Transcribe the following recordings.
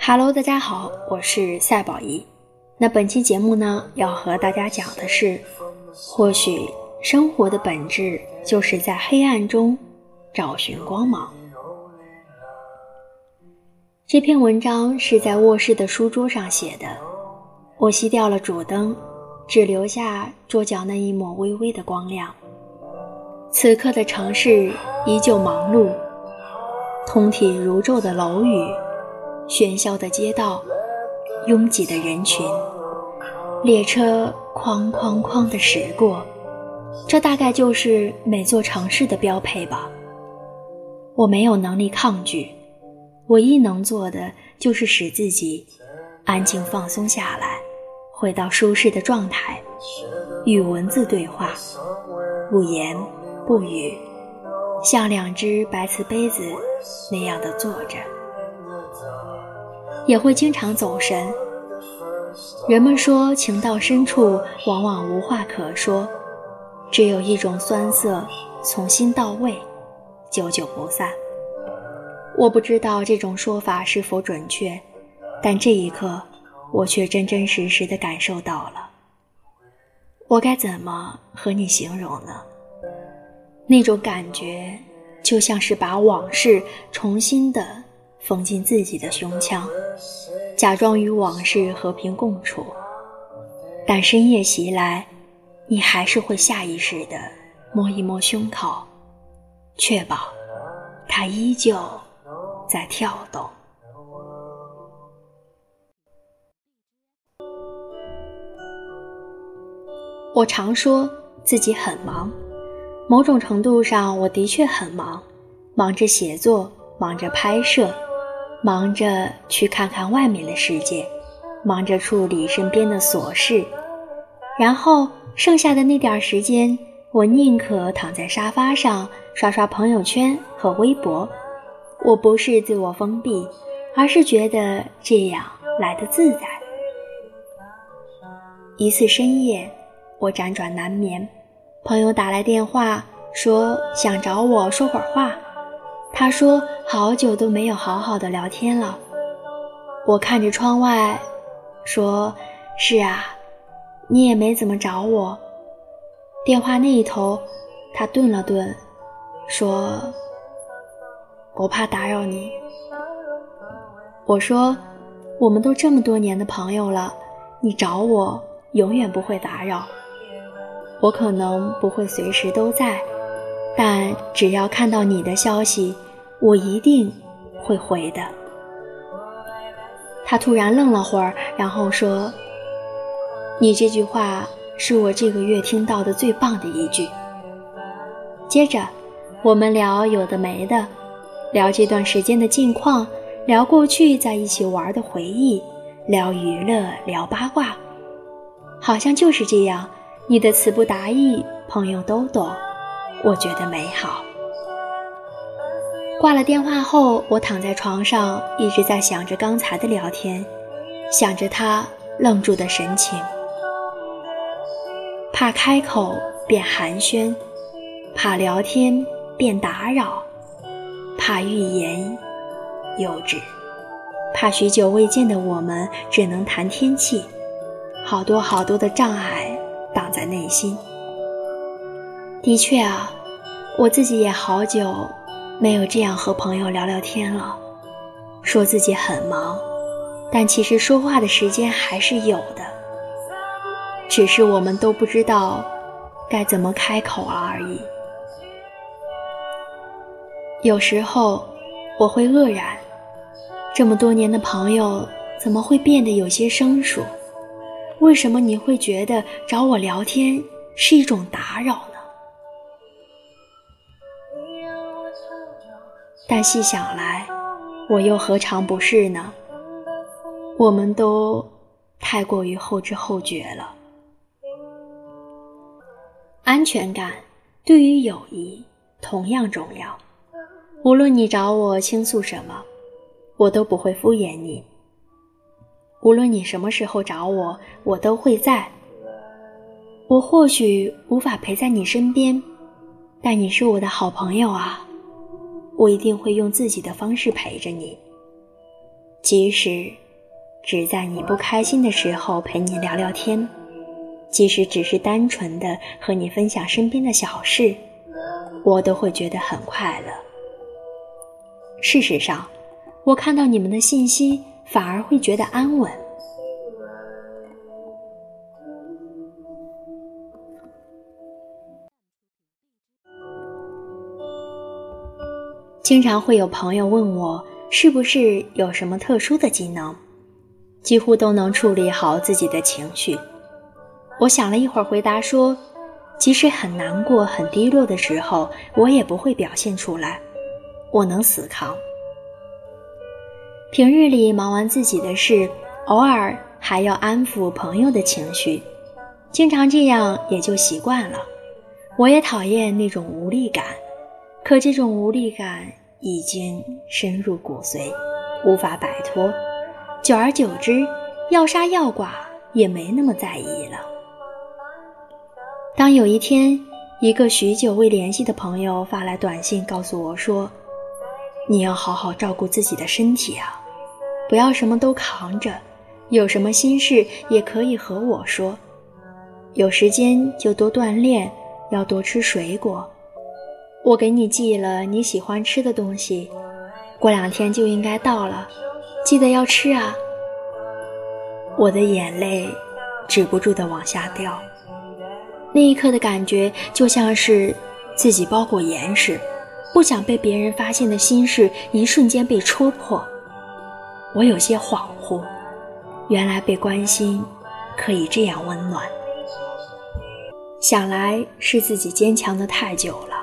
Hello，大家好，我是赛宝仪。那本期节目呢，要和大家讲的是，或许生活的本质就是在黑暗中找寻光芒。这篇文章是在卧室的书桌上写的，我熄掉了主灯，只留下桌角那一抹微微的光亮。此刻的城市依旧忙碌，通体如昼的楼宇。喧嚣的街道，拥挤的人群，列车哐哐哐地驶过，这大概就是每座城市的标配吧。我没有能力抗拒，唯一能做的就是使自己安静放松下来，回到舒适的状态，与文字对话，不言不语，像两只白瓷杯子那样的坐着。也会经常走神。人们说，情到深处往往无话可说，只有一种酸涩，从心到胃，久久不散。我不知道这种说法是否准确，但这一刻，我却真真实实的感受到了。我该怎么和你形容呢？那种感觉，就像是把往事重新的。缝进自己的胸腔，假装与往事和平共处，但深夜袭来，你还是会下意识的摸一摸胸口，确保它依旧在跳动。我常说自己很忙，某种程度上，我的确很忙，忙着写作，忙着拍摄。忙着去看看外面的世界，忙着处理身边的琐事，然后剩下的那点时间，我宁可躺在沙发上刷刷朋友圈和微博。我不是自我封闭，而是觉得这样来的自在。一次深夜，我辗转难眠，朋友打来电话说想找我说会儿话。他说：“好久都没有好好的聊天了。”我看着窗外，说：“是啊，你也没怎么找我。”电话那一头，他顿了顿，说：“我怕打扰你。”我说：“我们都这么多年的朋友了，你找我永远不会打扰。我可能不会随时都在。”但只要看到你的消息，我一定会回的。他突然愣了会儿，然后说：“你这句话是我这个月听到的最棒的一句。”接着，我们聊有的没的，聊这段时间的近况，聊过去在一起玩的回忆，聊娱乐，聊八卦，好像就是这样。你的词不达意，朋友都懂。我觉得美好。挂了电话后，我躺在床上，一直在想着刚才的聊天，想着他愣住的神情，怕开口变寒暄，怕聊天变打扰，怕欲言又止，怕许久未见的我们只能谈天气，好多好多的障碍挡在内心。的确啊，我自己也好久没有这样和朋友聊聊天了。说自己很忙，但其实说话的时间还是有的，只是我们都不知道该怎么开口而已。有时候我会愕然，这么多年的朋友怎么会变得有些生疏？为什么你会觉得找我聊天是一种打扰呢？但细想来，我又何尝不是呢？我们都太过于后知后觉了。安全感对于友谊同样重要。无论你找我倾诉什么，我都不会敷衍你。无论你什么时候找我，我都会在。我或许无法陪在你身边，但你是我的好朋友啊。我一定会用自己的方式陪着你，即使只在你不开心的时候陪你聊聊天，即使只是单纯的和你分享身边的小事，我都会觉得很快乐。事实上，我看到你们的信息，反而会觉得安稳。经常会有朋友问我，是不是有什么特殊的技能，几乎都能处理好自己的情绪。我想了一会儿，回答说，即使很难过、很低落的时候，我也不会表现出来，我能死扛。平日里忙完自己的事，偶尔还要安抚朋友的情绪，经常这样也就习惯了。我也讨厌那种无力感，可这种无力感。已经深入骨髓，无法摆脱。久而久之，要杀要剐也没那么在意了。当有一天，一个许久未联系的朋友发来短信告诉我说：“你要好好照顾自己的身体啊，不要什么都扛着，有什么心事也可以和我说。有时间就多锻炼，要多吃水果。”我给你寄了你喜欢吃的东西，过两天就应该到了，记得要吃啊！我的眼泪止不住的往下掉，那一刻的感觉就像是自己包裹严实，不想被别人发现的心事一瞬间被戳破。我有些恍惚，原来被关心可以这样温暖。想来是自己坚强的太久了。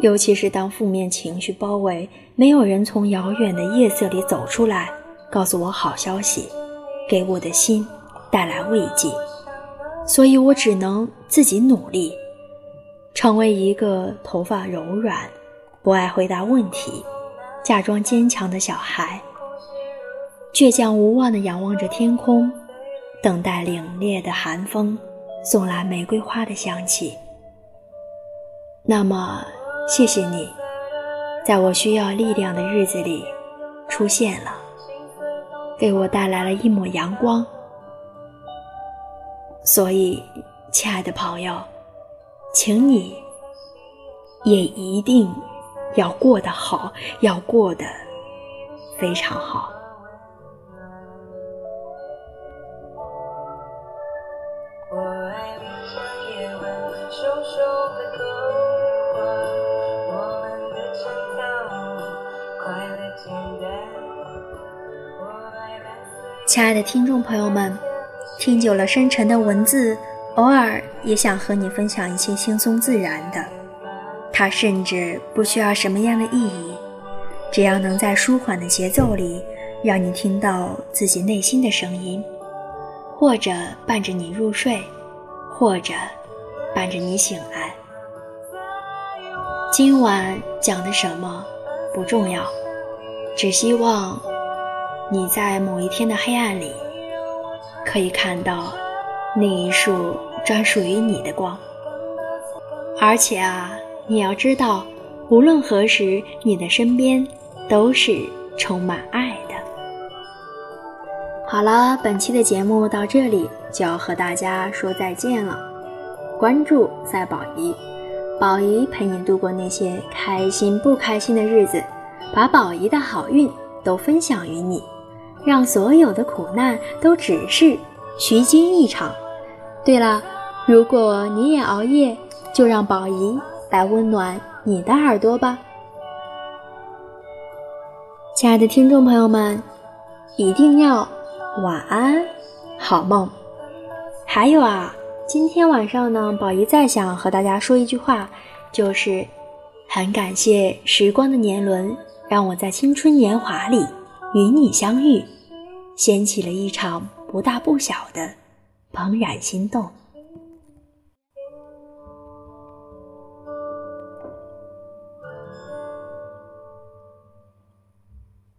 尤其是当负面情绪包围，没有人从遥远的夜色里走出来，告诉我好消息，给我的心带来慰藉，所以我只能自己努力，成为一个头发柔软、不爱回答问题、假装坚强的小孩，倔强无望地仰望着天空，等待凛冽的寒风送来玫瑰花的香气。那么。谢谢你，在我需要力量的日子里出现了，给我带来了一抹阳光。所以，亲爱的朋友，请你也一定要过得好，要过得非常好。亲爱的听众朋友们，听久了深沉的文字，偶尔也想和你分享一些轻松自然的。它甚至不需要什么样的意义，只要能在舒缓的节奏里，让你听到自己内心的声音，或者伴着你入睡，或者伴着你醒来。今晚讲的什么不重要，只希望。你在某一天的黑暗里，可以看到那一束专属于你的光。而且啊，你要知道，无论何时，你的身边都是充满爱的。好了，本期的节目到这里就要和大家说再见了。关注赛宝仪，宝仪陪你度过那些开心不开心的日子，把宝仪的好运都分享于你。让所有的苦难都只是虚惊一场。对了，如果你也熬夜，就让宝仪来温暖你的耳朵吧。亲爱的听众朋友们，一定要晚安，好梦。还有啊，今天晚上呢，宝仪再想和大家说一句话，就是很感谢时光的年轮，让我在青春年华里与你相遇。掀起了一场不大不小的怦然心动。